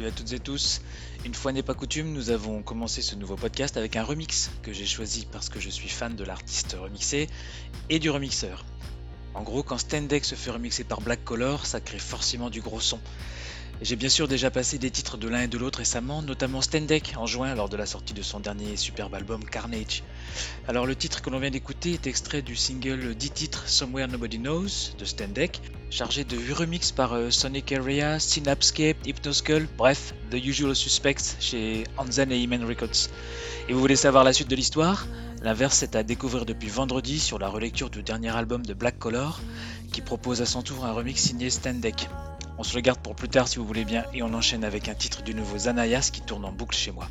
Salut à toutes et tous. Une fois n'est pas coutume, nous avons commencé ce nouveau podcast avec un remix que j'ai choisi parce que je suis fan de l'artiste remixé et du remixeur. En gros, quand Stendek se fait remixer par Black Color, ça crée forcément du gros son. J'ai bien sûr déjà passé des titres de l'un et de l'autre récemment, notamment Stendek en juin lors de la sortie de son dernier superbe album Carnage. Alors le titre que l'on vient d'écouter est extrait du single 10 titres Somewhere Nobody Knows de Stendek, chargé de 8 remixes par euh, Sonic Area, Synapscape, Hypnoskull, bref, The Usual Suspects chez Anzen et Iman Records. Et vous voulez savoir la suite de l'histoire? L'inverse est à découvrir depuis vendredi sur la relecture du dernier album de Black Color, qui propose à son tour un remix signé Stendek. On se le garde pour plus tard si vous voulez bien et on enchaîne avec un titre du nouveau Zanayas qui tourne en boucle chez moi.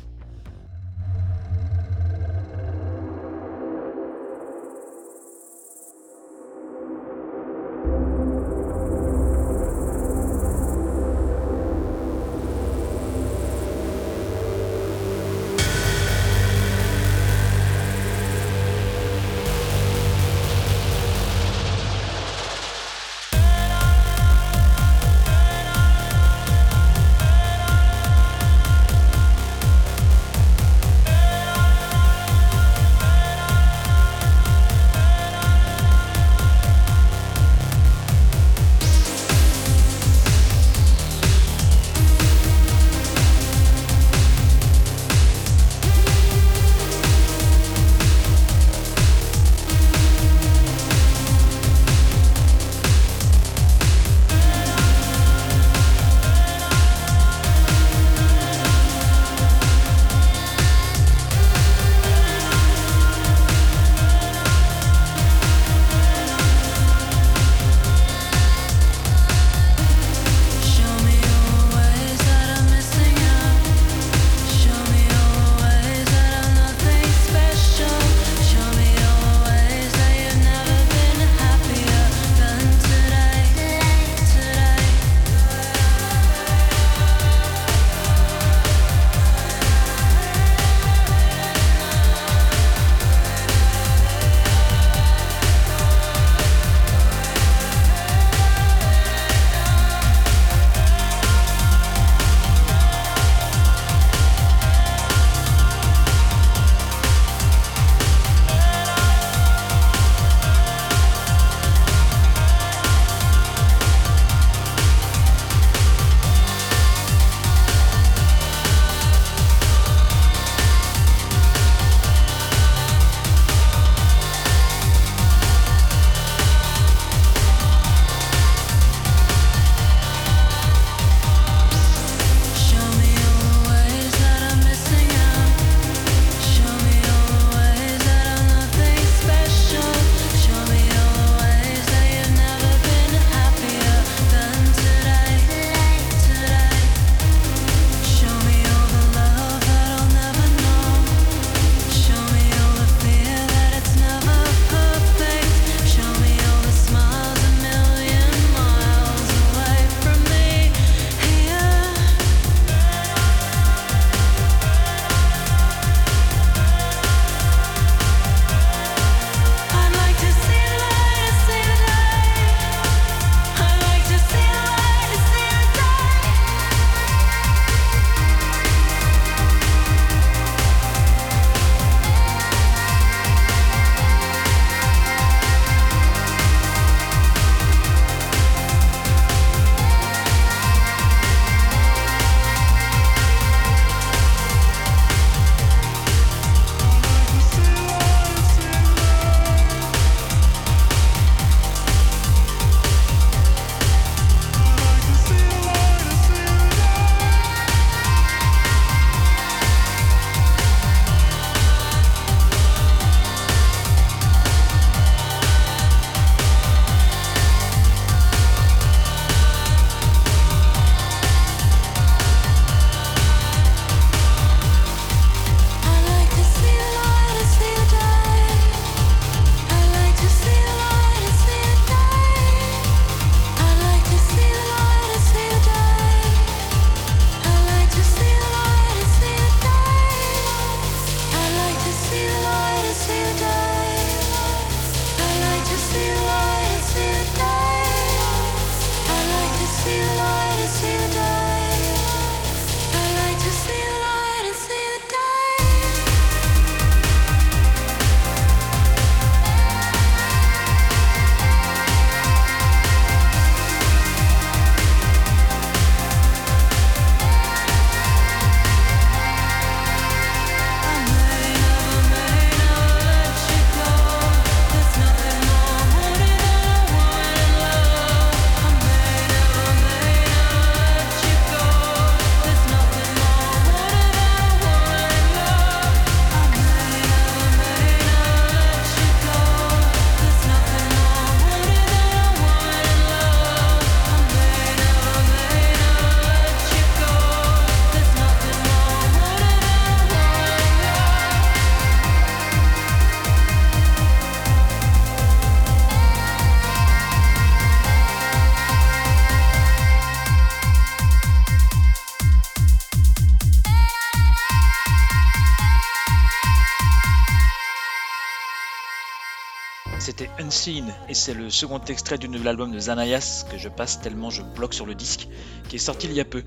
Et c'est le second extrait du nouvel album de Zanayas que je passe tellement je bloque sur le disque qui est sorti il y a peu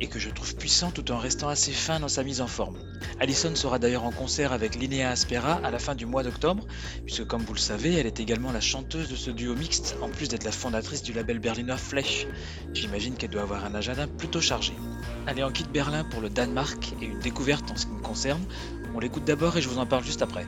et que je trouve puissant tout en restant assez fin dans sa mise en forme. Allison sera d'ailleurs en concert avec Linnea Aspera à la fin du mois d'octobre puisque comme vous le savez elle est également la chanteuse de ce duo mixte en plus d'être la fondatrice du label berlinois Flech. J'imagine qu'elle doit avoir un agenda plutôt chargé. Allez on quitte Berlin pour le Danemark et une découverte en ce qui me concerne. On l'écoute d'abord et je vous en parle juste après.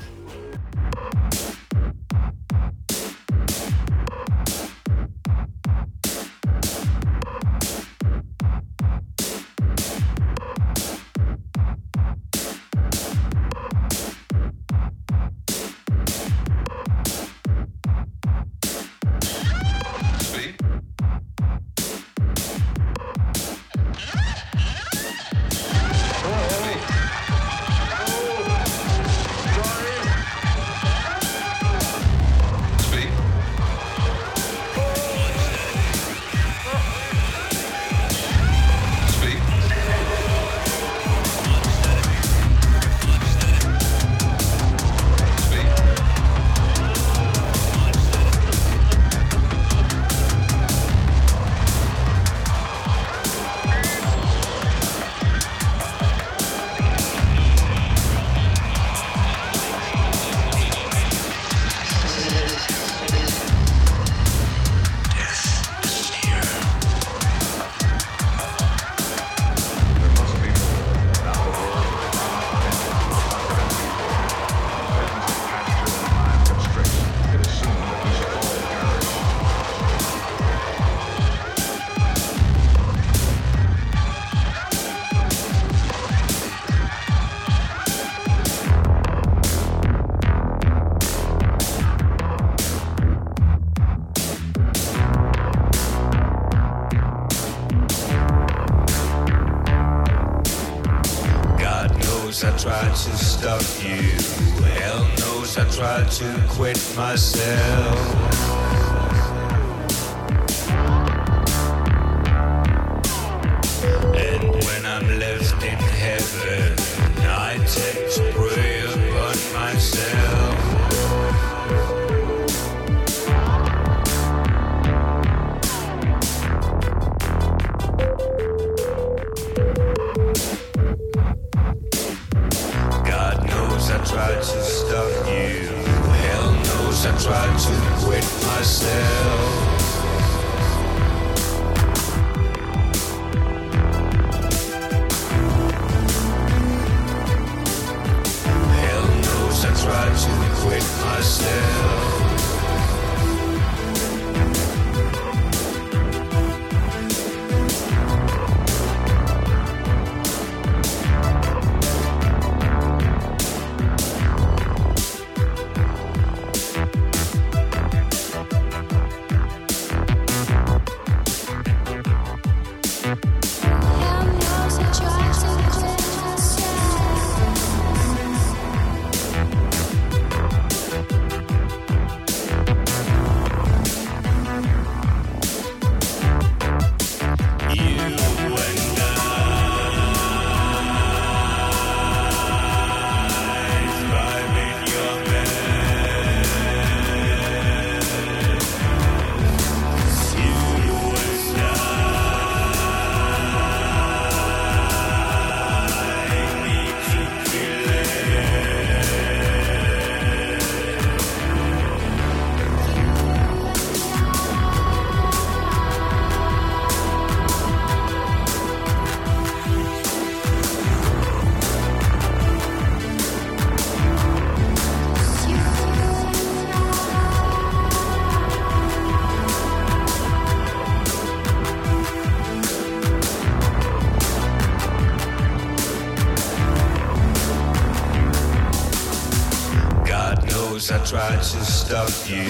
stop you.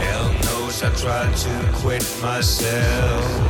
Hell knows I tried to quit myself.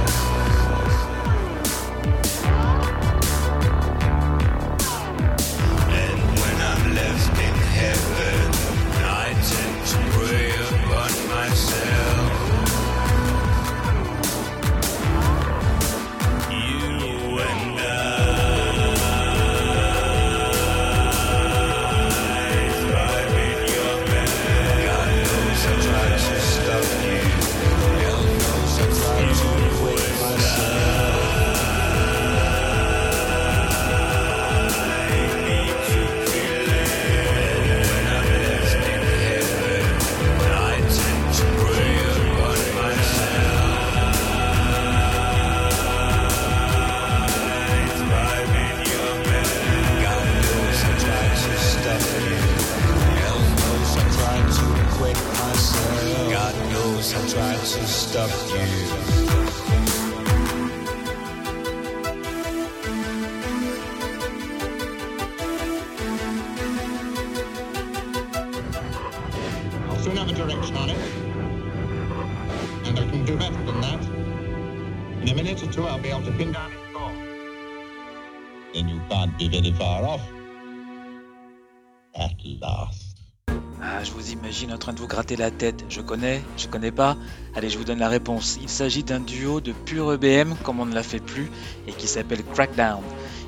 La tête. Je connais, je connais pas. Allez, je vous donne la réponse. Il s'agit d'un duo de pur EBM, comme on ne l'a fait plus, et qui s'appelle Crackdown.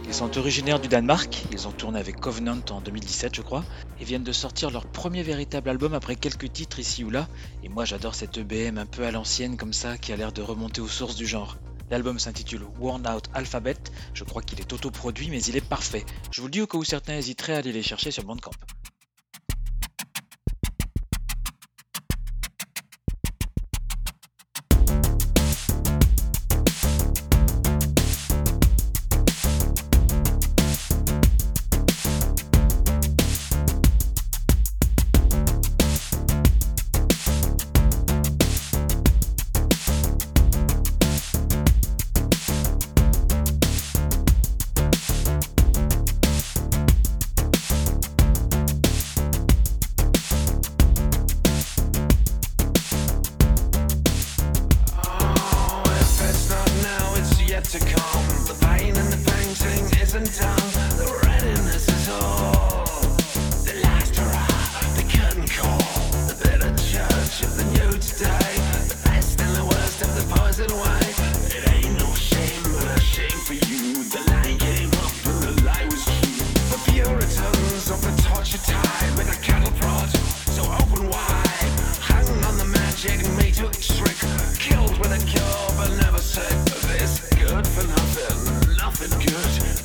Ils sont originaires du Danemark, ils ont tourné avec Covenant en 2017 je crois, et viennent de sortir leur premier véritable album après quelques titres ici ou là, et moi j'adore cette EBM un peu à l'ancienne comme ça qui a l'air de remonter aux sources du genre. L'album s'intitule Worn Out Alphabet, je crois qu'il est autoproduit mais il est parfait. Je vous le dis au cas où certains hésiteraient à aller les chercher sur Bandcamp. a cure, but never said this good for nothing, nothing good.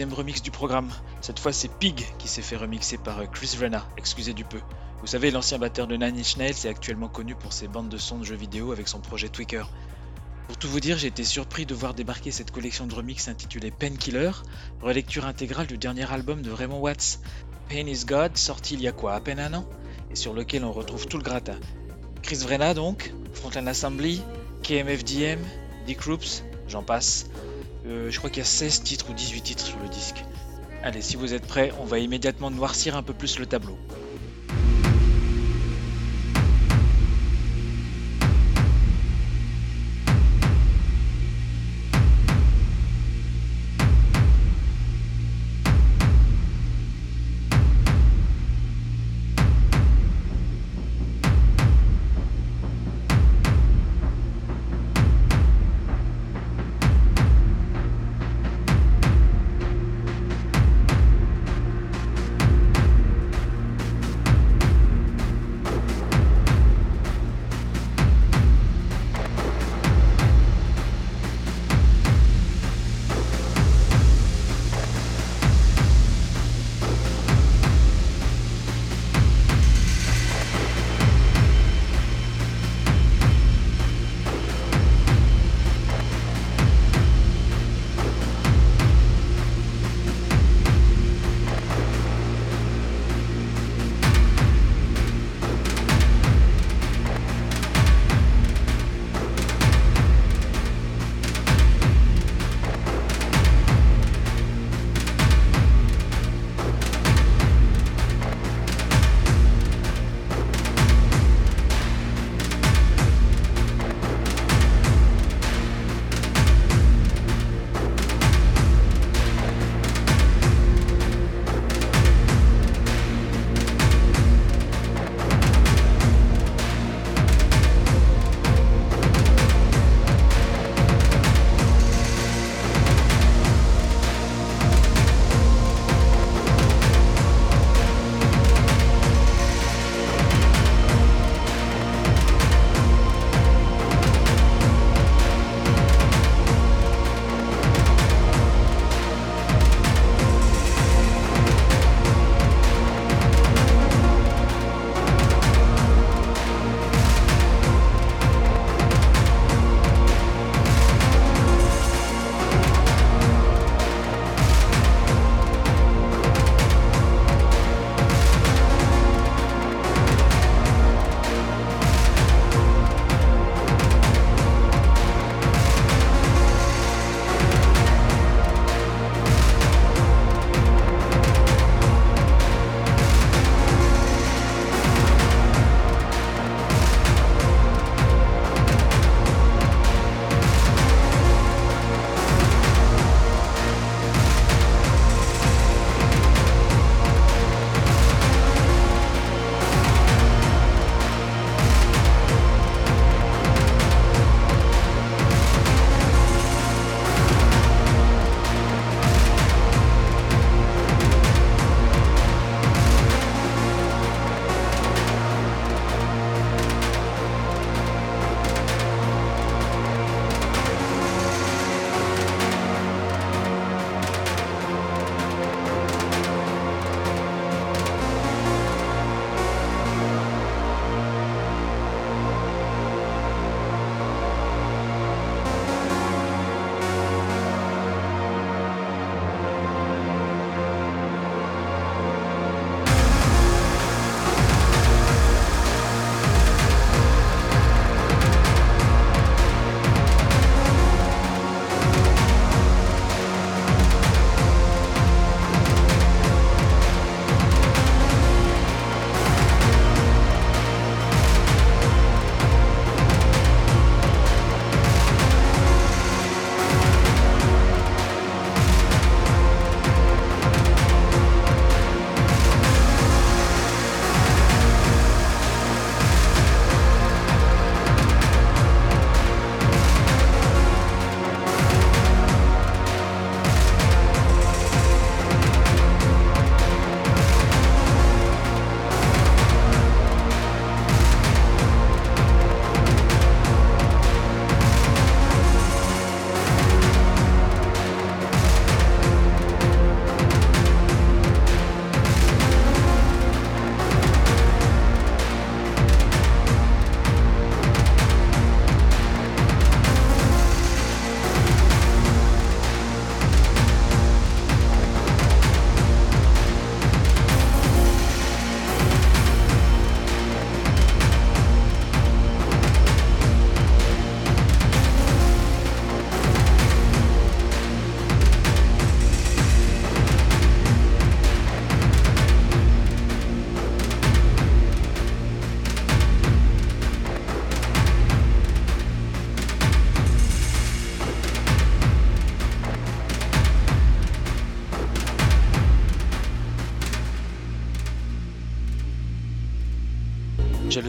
Deuxième remix du programme. Cette fois, c'est Pig qui s'est fait remixer par euh, Chris Vrenna, excusez du peu. Vous savez, l'ancien batteur de Nine Inch Nails est actuellement connu pour ses bandes de sons de jeux vidéo avec son projet Tweaker. Pour tout vous dire, j'ai été surpris de voir débarquer cette collection de remix intitulée Painkiller, relecture intégrale du dernier album de Raymond Watts, Pain is God, sorti il y a quoi, à peine un an, et sur lequel on retrouve tout le gratin. Chris Vrenna donc, Frontline Assembly, KMFDM, Dick Roops, j'en passe. Euh, je crois qu'il y a 16 titres ou 18 titres sur le disque. Allez, si vous êtes prêts, on va immédiatement noircir un peu plus le tableau.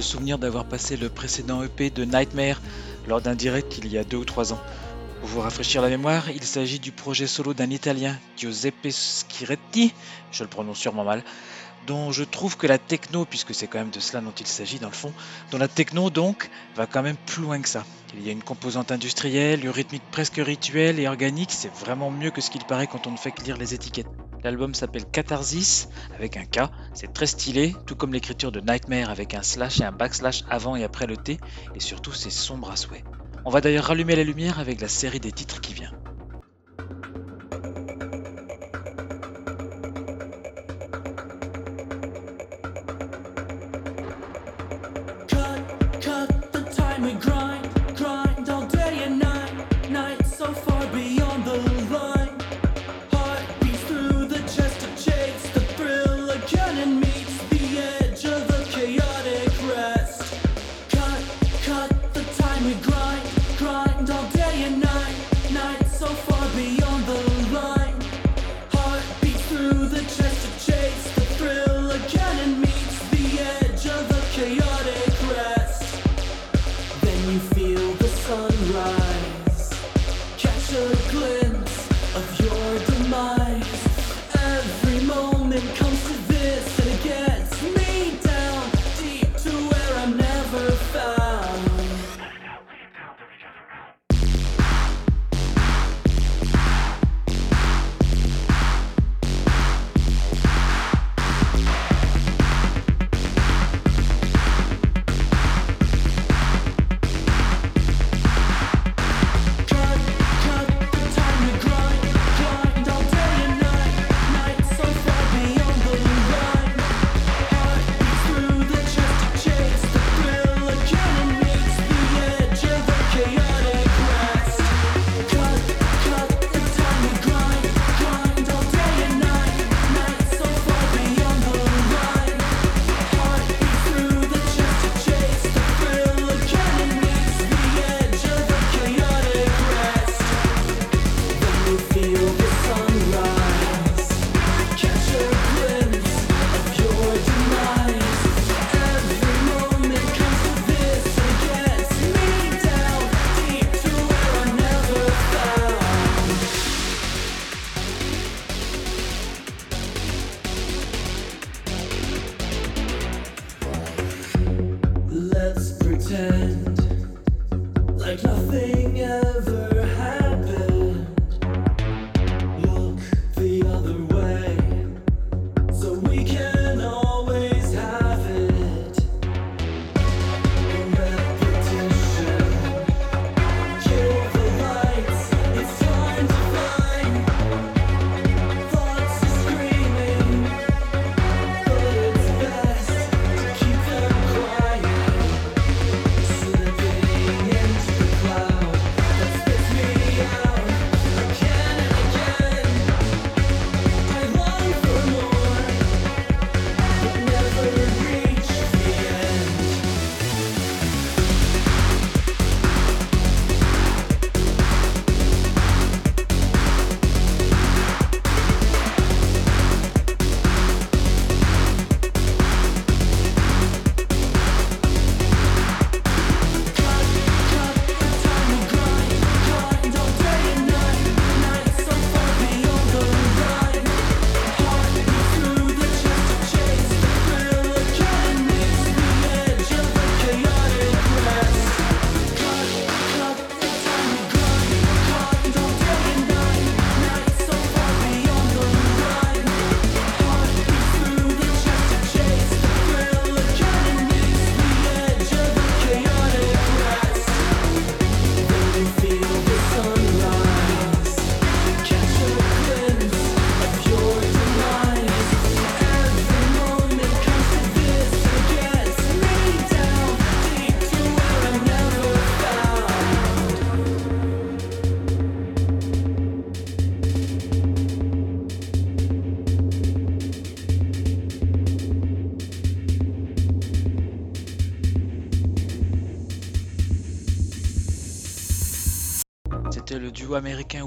Le souvenir d'avoir passé le précédent EP de Nightmare lors d'un direct il y a deux ou trois ans. Pour vous rafraîchir la mémoire, il s'agit du projet solo d'un Italien, Giuseppe Schiretti, je le prononce sûrement mal, dont je trouve que la techno, puisque c'est quand même de cela dont il s'agit dans le fond, dont la techno donc va quand même plus loin que ça. Il y a une composante industrielle, une rythmique presque rituelle et organique, c'est vraiment mieux que ce qu'il paraît quand on ne fait que lire les étiquettes. L'album s'appelle Catharsis avec un K, c'est très stylé, tout comme l'écriture de Nightmare avec un slash et un backslash avant et après le T, et surtout c'est sombre à souhait. On va d'ailleurs rallumer la lumière avec la série des titres qui vient.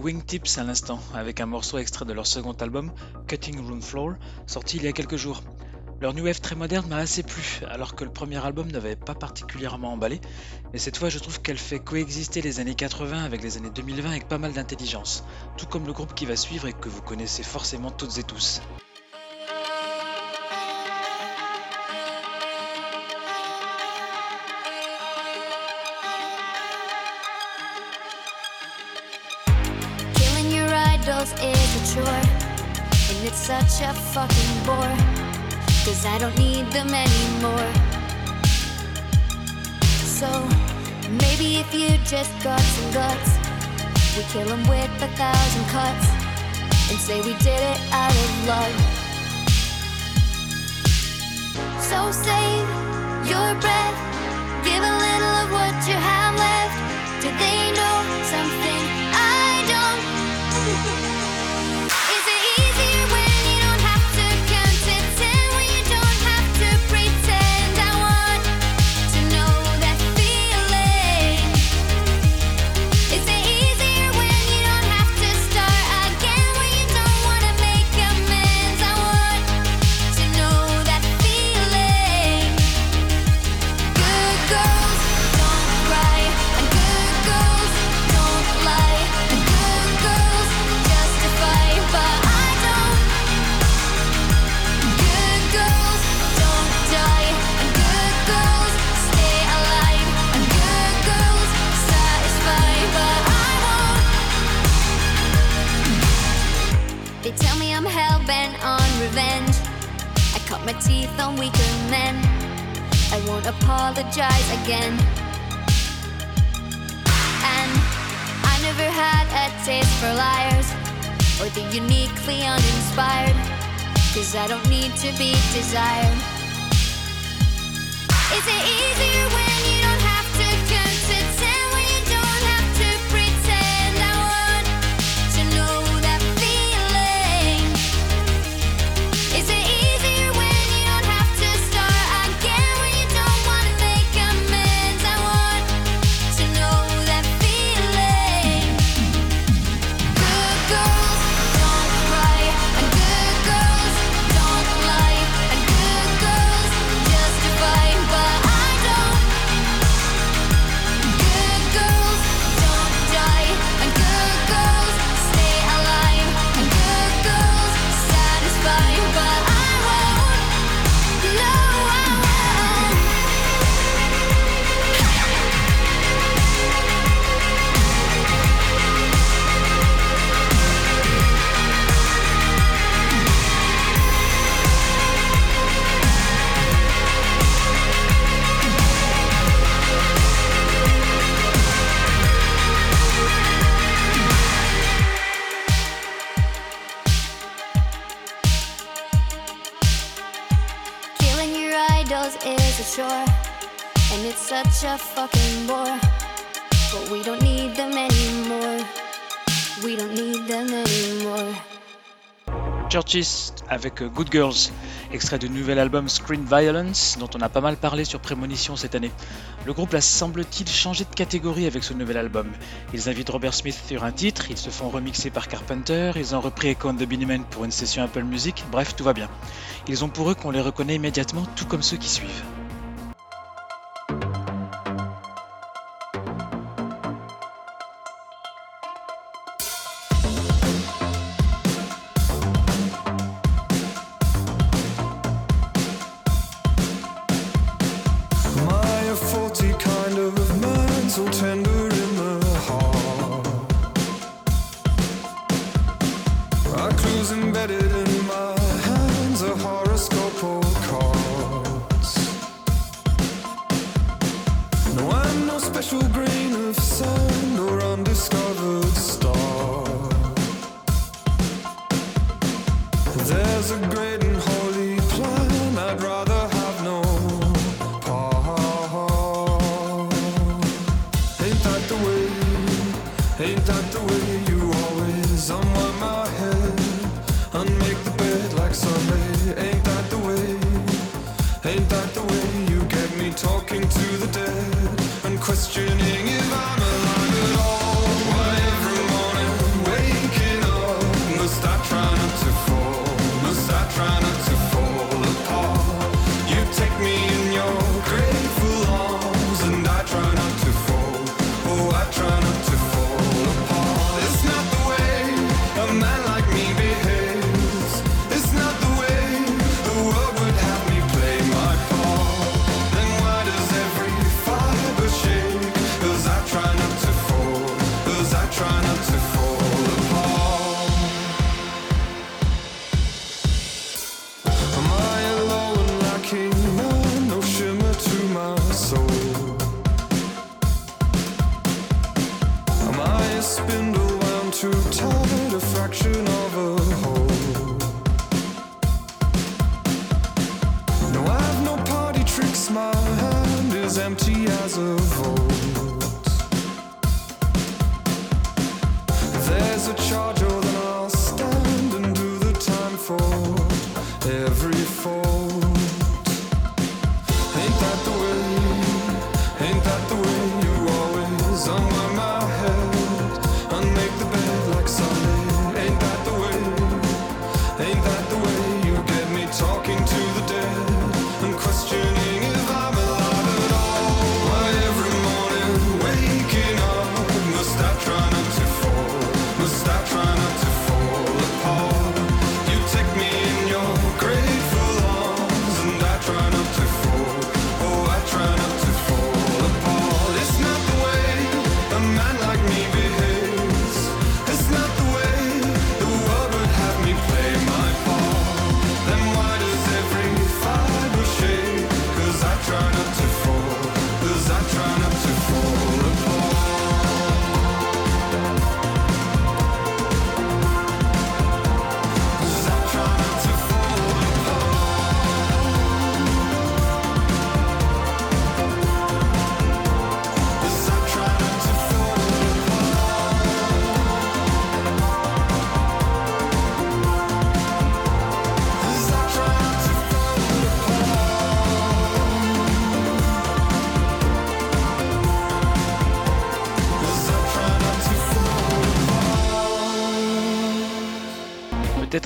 Wingtips à l'instant, avec un morceau extrait de leur second album, Cutting Room Floor, sorti il y a quelques jours. Leur new wave très moderne m'a assez plu, alors que le premier album n'avait pas particulièrement emballé, mais cette fois je trouve qu'elle fait coexister les années 80 avec les années 2020 avec pas mal d'intelligence, tout comme le groupe qui va suivre et que vous connaissez forcément toutes et tous. Is a chore, and it's such a fucking bore. Cause I don't need them anymore. So maybe if you just got some guts, we kill them with a thousand cuts and say we did it out of love. So save your breath, give a little of what you have my teeth on weaker men. I won't apologize again. And I never had a taste for liars or the uniquely uninspired. Cause I don't need to be desired. Is it easier when such. Churches avec euh, Good Girls, extrait du nouvel album Screen Violence, dont on a pas mal parlé sur Prémonition cette année. Le groupe a semble-t-il changé de catégorie avec ce nouvel album. Ils invitent Robert Smith sur un titre, ils se font remixer par Carpenter, ils ont repris Echo and the Bunnymen pour une session Apple Music, bref, tout va bien. Ils ont pour eux qu'on les reconnaît immédiatement, tout comme ceux qui suivent.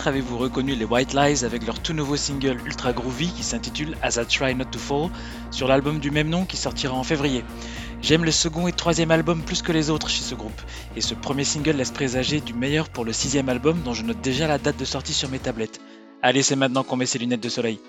avez-vous reconnu les White Lies avec leur tout nouveau single ultra groovy qui s'intitule As I Try Not to Fall sur l'album du même nom qui sortira en février. J'aime le second et troisième album plus que les autres chez ce groupe, et ce premier single laisse présager du meilleur pour le sixième album dont je note déjà la date de sortie sur mes tablettes. Allez, c'est maintenant qu'on met ses lunettes de soleil.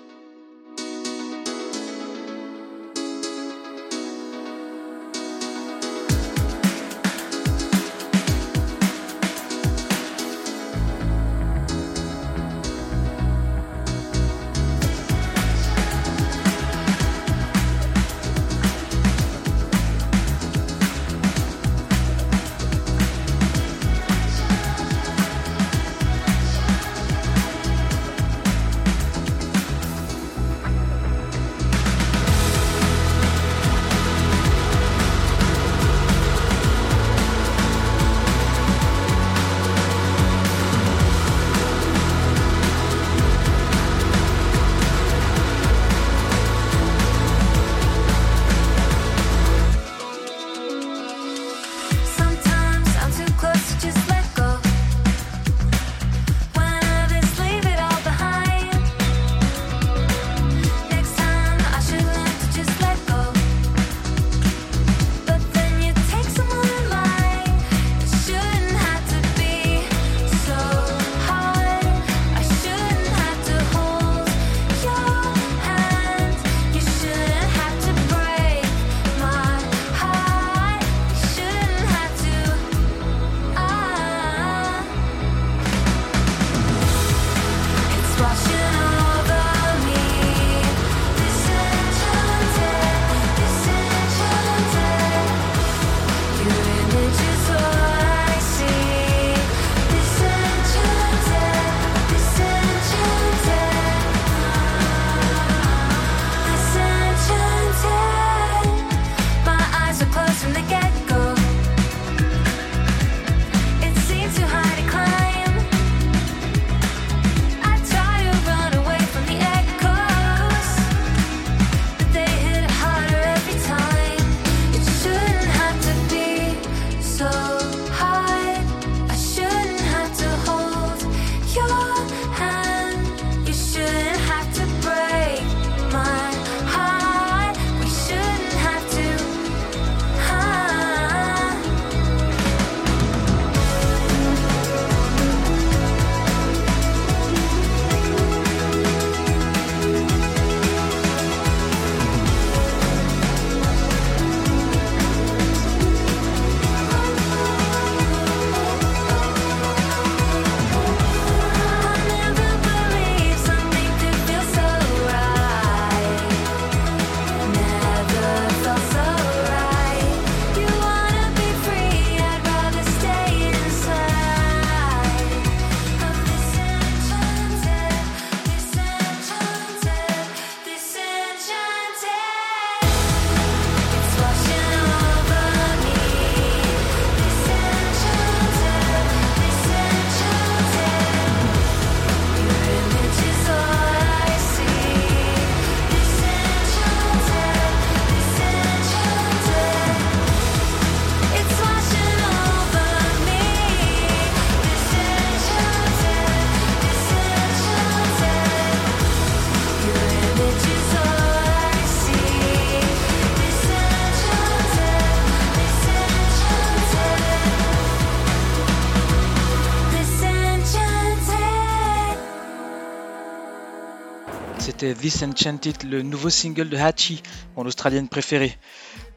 This Enchanted, le nouveau single de Hachi, mon australienne préférée.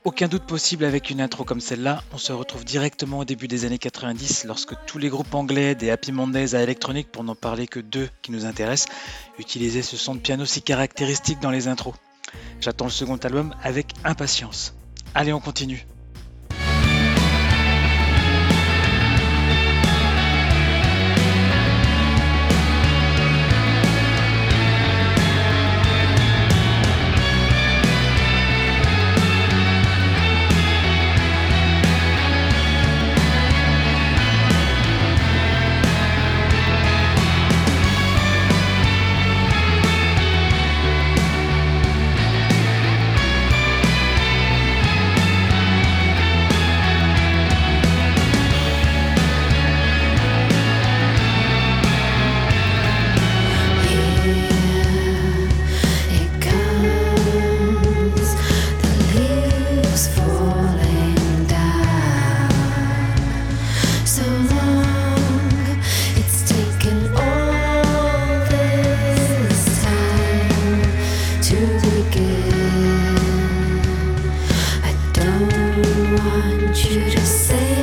Aucun doute possible avec une intro comme celle-là, on se retrouve directement au début des années 90 lorsque tous les groupes anglais, des Happy Mondays à électronique pour n'en parler que deux qui nous intéressent, utilisaient ce son de piano si caractéristique dans les intros. J'attends le second album avec impatience. Allez, on continue. want you to say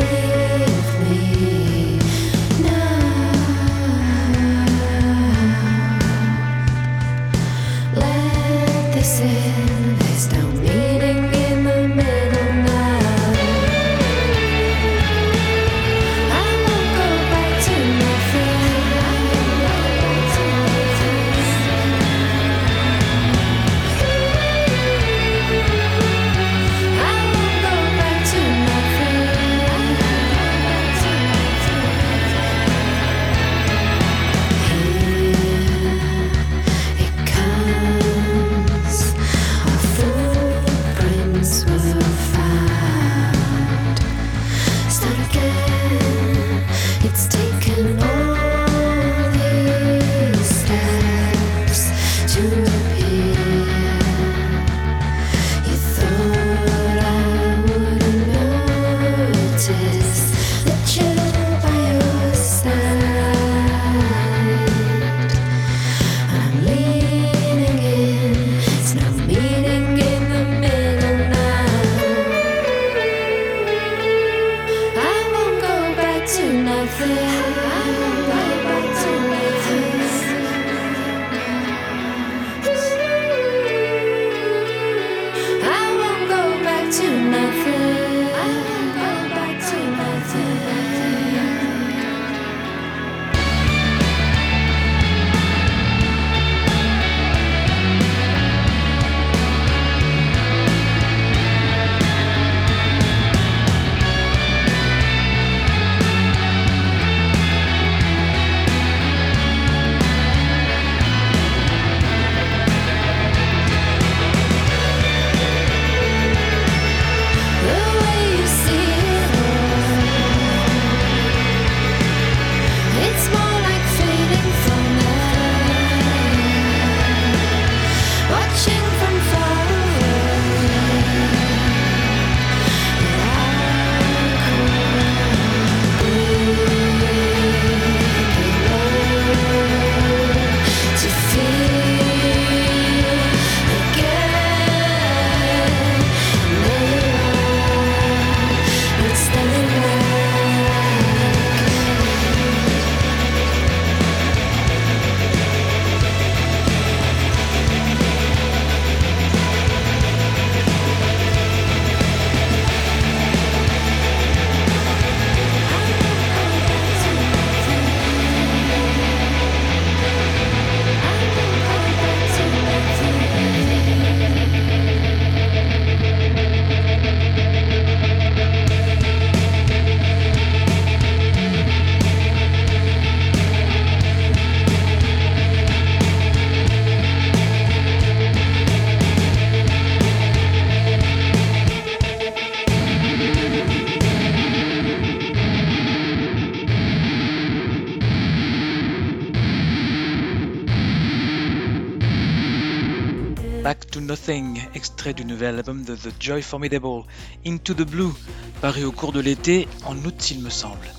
extrait du nouvel album de The Joy Formidable, Into the Blue, paru au cours de l'été, en août il me semble.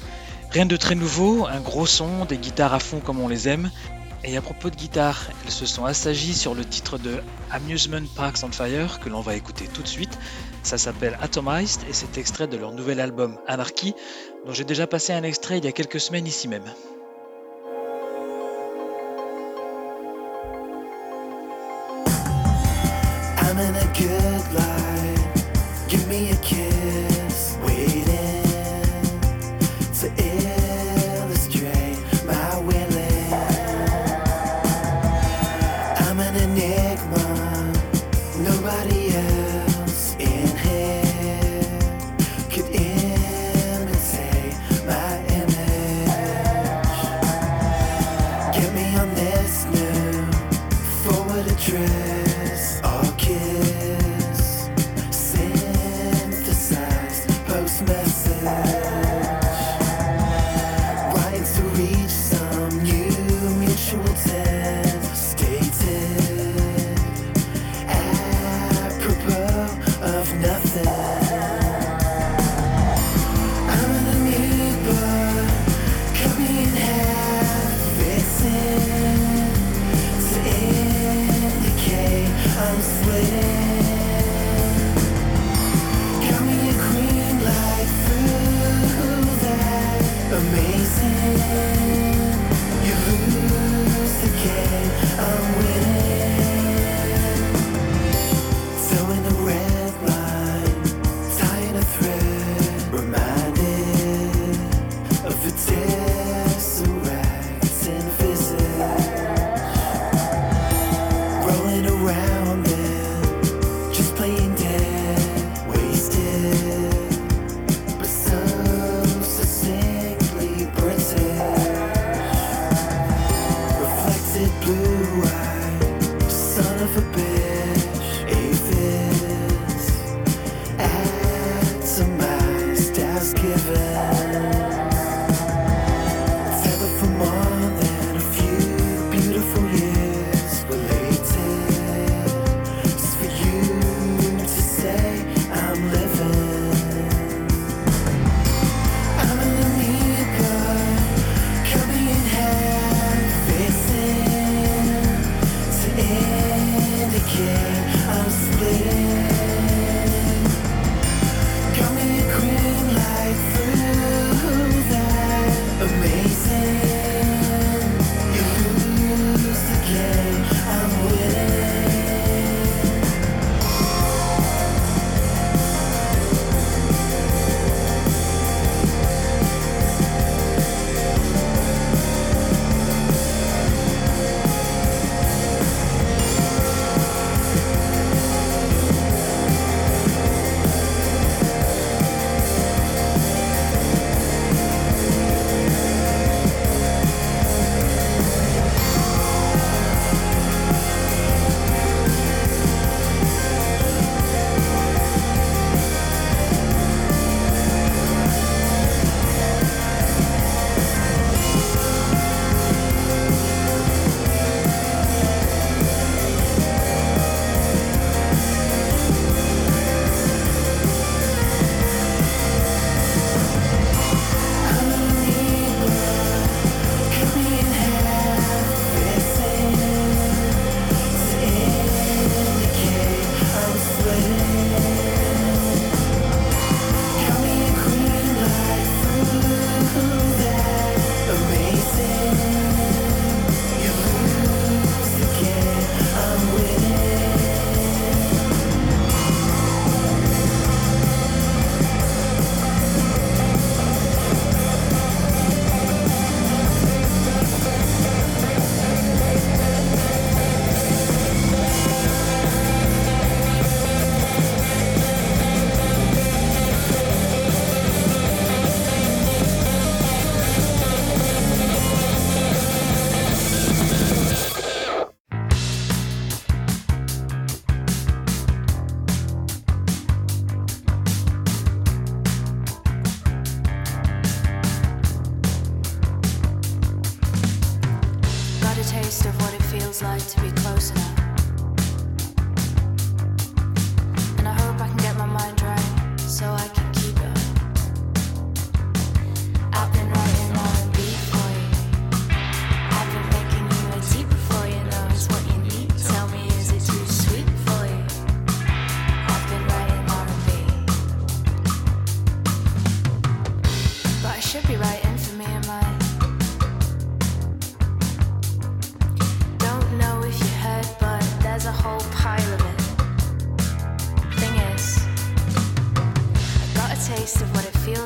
Rien de très nouveau, un gros son, des guitares à fond comme on les aime. Et à propos de guitare, elles se sont assagies sur le titre de Amusement Parks on Fire que l'on va écouter tout de suite. Ça s'appelle Atomized et c'est extrait de leur nouvel album Anarchy dont j'ai déjà passé un extrait il y a quelques semaines ici même.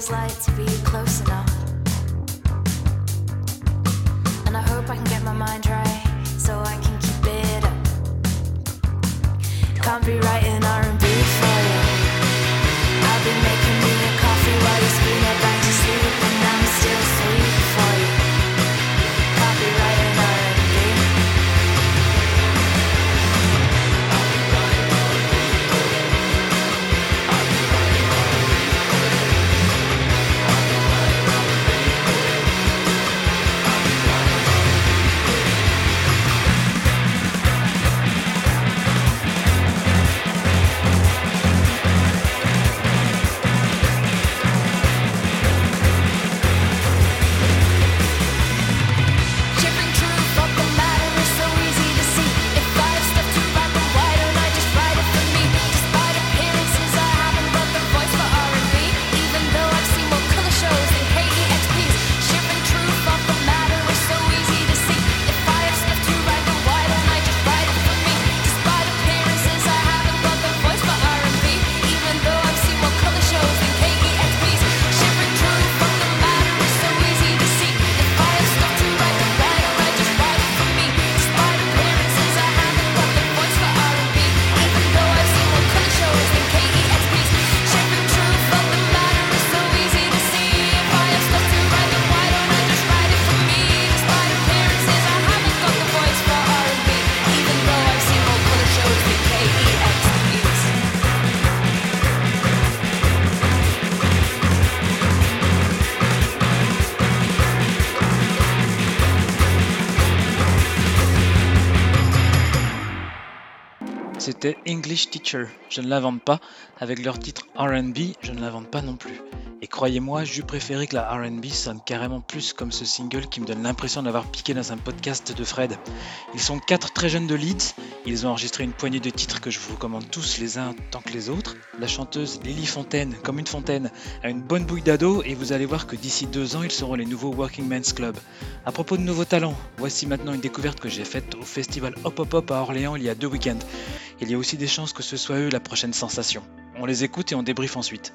those lights. English Teacher, je ne l'invente pas, avec leur titre RB, je ne l'invente pas non plus. Croyez-moi, j'eus préféré que la RB sonne carrément plus comme ce single qui me donne l'impression d'avoir piqué dans un podcast de Fred. Ils sont quatre très jeunes de Leeds, ils ont enregistré une poignée de titres que je vous recommande tous les uns tant que les autres. La chanteuse Lily Fontaine, comme une fontaine, a une bonne bouille d'ado et vous allez voir que d'ici deux ans, ils seront les nouveaux Working Men's Club. À propos de nouveaux talents, voici maintenant une découverte que j'ai faite au festival Hop Hop Hop à Orléans il y a deux week-ends. Il y a aussi des chances que ce soit eux la prochaine sensation. On les écoute et on débriefe ensuite.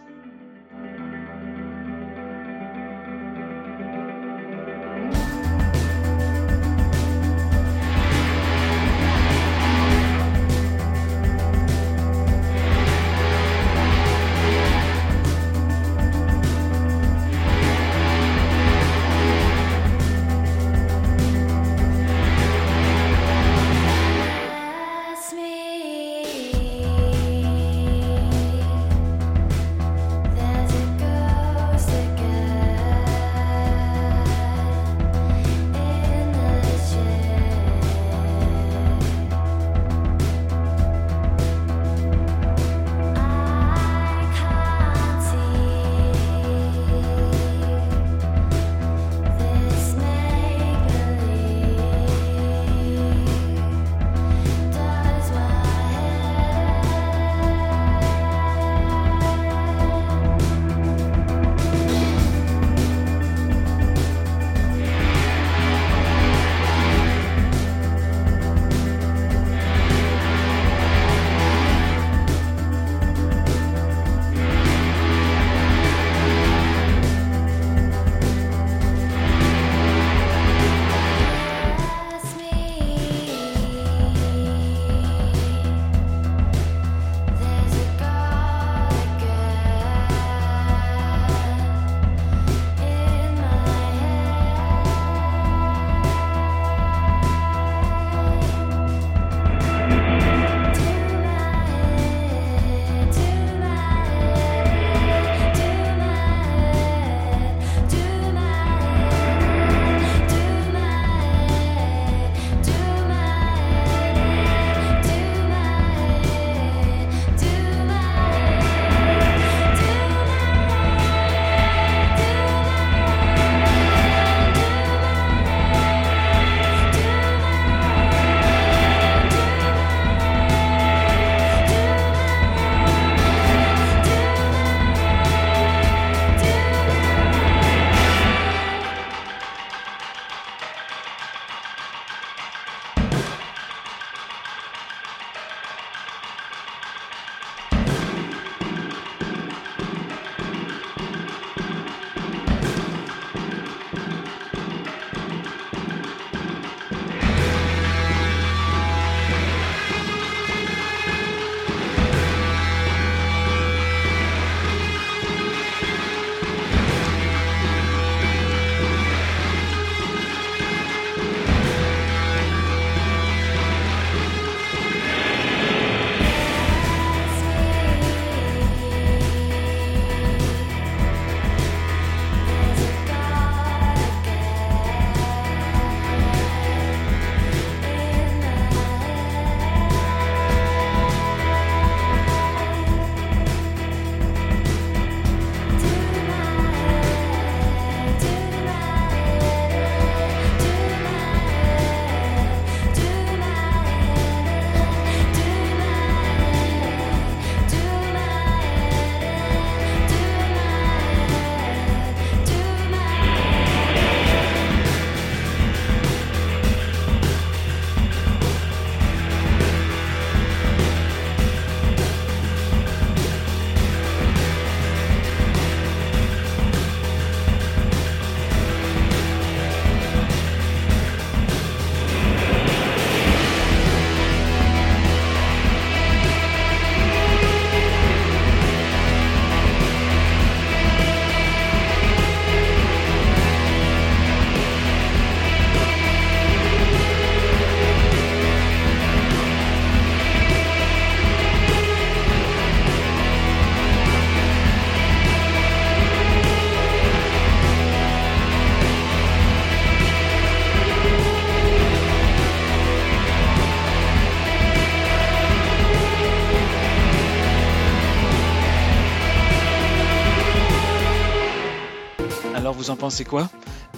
Vous en pensez quoi?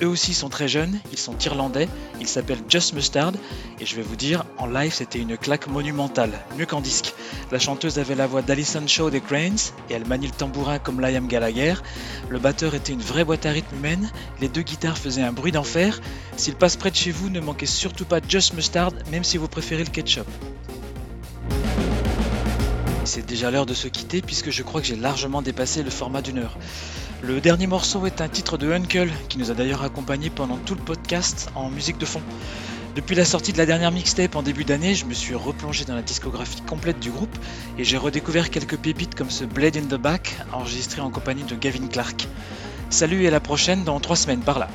Eux aussi sont très jeunes, ils sont irlandais, ils s'appellent Just Mustard, et je vais vous dire, en live c'était une claque monumentale, mieux qu'en disque. La chanteuse avait la voix d'Alison Shaw des Cranes, et elle manie le tambourin comme Liam Gallagher. Le batteur était une vraie boîte à rythme humaine, les deux guitares faisaient un bruit d'enfer. S'il passe près de chez vous, ne manquez surtout pas Just Mustard, même si vous préférez le ketchup. C'est déjà l'heure de se quitter puisque je crois que j'ai largement dépassé le format d'une heure. Le dernier morceau est un titre de Uncle qui nous a d'ailleurs accompagnés pendant tout le podcast en musique de fond. Depuis la sortie de la dernière mixtape en début d'année, je me suis replongé dans la discographie complète du groupe et j'ai redécouvert quelques pépites comme ce Blade in the Back enregistré en compagnie de Gavin Clark. Salut et à la prochaine dans 3 semaines par là.